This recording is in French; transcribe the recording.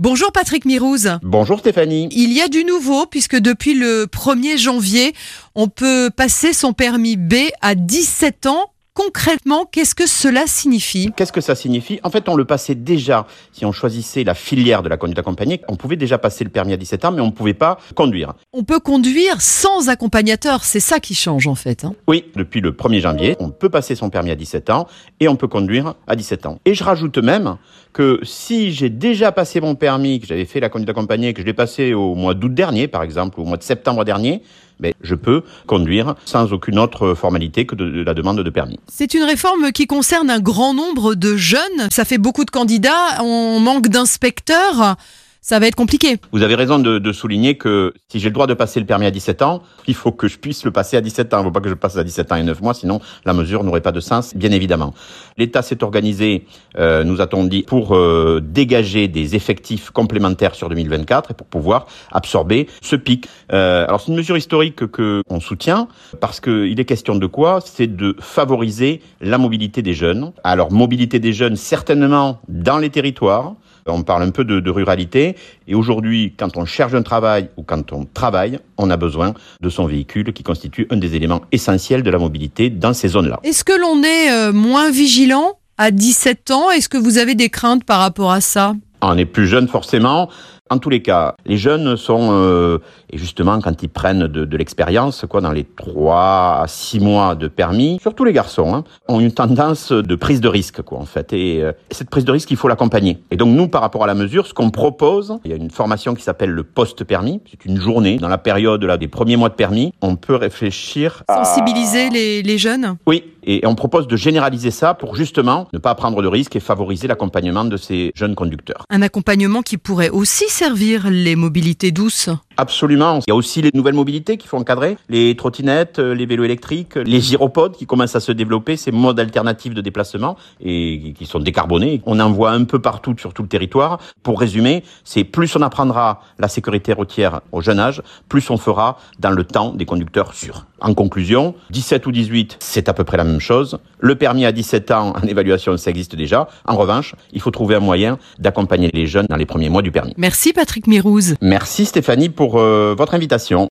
Bonjour Patrick Mirouz. Bonjour Stéphanie. Il y a du nouveau puisque depuis le 1er janvier, on peut passer son permis B à 17 ans concrètement, qu'est-ce que cela signifie Qu'est-ce que ça signifie? En fait, on le passait déjà, si on choisissait la filière de la conduite accompagnée, on pouvait déjà passer le permis à 17 ans, mais on ne pouvait pas conduire. On peut conduire sans accompagnateur, c'est ça qui change en fait. Hein. oui, depuis le 1er janvier, on peut passer son permis à 17 ans et on peut conduire à 17 ans. Et je rajoute même que si j'ai déjà passé mon permis, que j'avais fait la conduite accompagnée, que je l'ai passé au mois d'août dernier, par exemple, ou au mois de septembre dernier, ben, je peux conduire sans aucune autre formalité que de, la demande de permis. C'est une réforme qui concerne un grand nombre de jeunes. Ça fait beaucoup de candidats. On manque d'inspecteurs ça va être compliqué. Vous avez raison de, de souligner que si j'ai le droit de passer le permis à 17 ans, il faut que je puisse le passer à 17 ans. Il ne faut pas que je passe à 17 ans et 9 mois, sinon la mesure n'aurait pas de sens, bien évidemment. L'État s'est organisé, euh, nous a-t-on dit, pour euh, dégager des effectifs complémentaires sur 2024 et pour pouvoir absorber ce pic. Euh, alors c'est une mesure historique que on soutient parce qu'il est question de quoi? C'est de favoriser la mobilité des jeunes. Alors mobilité des jeunes certainement dans les territoires, on parle un peu de, ruralité. Et aujourd'hui, quand on cherche un travail ou quand on travaille, on a besoin de son véhicule qui constitue un des éléments essentiels de la mobilité dans ces zones-là. Est-ce que l'on est euh, moins vigilant à 17 ans? Est-ce que vous avez des craintes par rapport à ça? On est plus jeune forcément. En tous les cas, les jeunes sont, euh, et justement quand ils prennent de, de l'expérience, quoi, dans les 3 à 6 mois de permis, surtout les garçons, hein, ont une tendance de prise de risque, quoi, en fait. Et euh, cette prise de risque, il faut l'accompagner. Et donc nous, par rapport à la mesure, ce qu'on propose, il y a une formation qui s'appelle le post-permis. C'est une journée dans la période là des premiers mois de permis. On peut réfléchir à... sensibiliser les, les jeunes? Oui, et on propose de généraliser ça pour justement ne pas prendre de risques et favoriser l'accompagnement de ces jeunes conducteurs. Un accompagnement qui pourrait aussi servir les mobilités douces Absolument. Il y a aussi les nouvelles mobilités qui font encadrer, les trottinettes, les vélos électriques, les gyropodes qui commencent à se développer, ces modes alternatifs de déplacement et qui sont décarbonés. On en voit un peu partout sur tout le territoire. Pour résumer, c'est plus on apprendra la sécurité routière au jeune âge, plus on fera dans le temps des conducteurs sûrs. En conclusion, 17 ou 18, c'est à peu près la même chose. Le permis à 17 ans en évaluation, ça existe déjà. En revanche, il faut trouver un moyen d'accompagner les jeunes dans les premiers mois du permis. Merci Patrick Mirouz. Merci Stéphanie pour euh, votre invitation.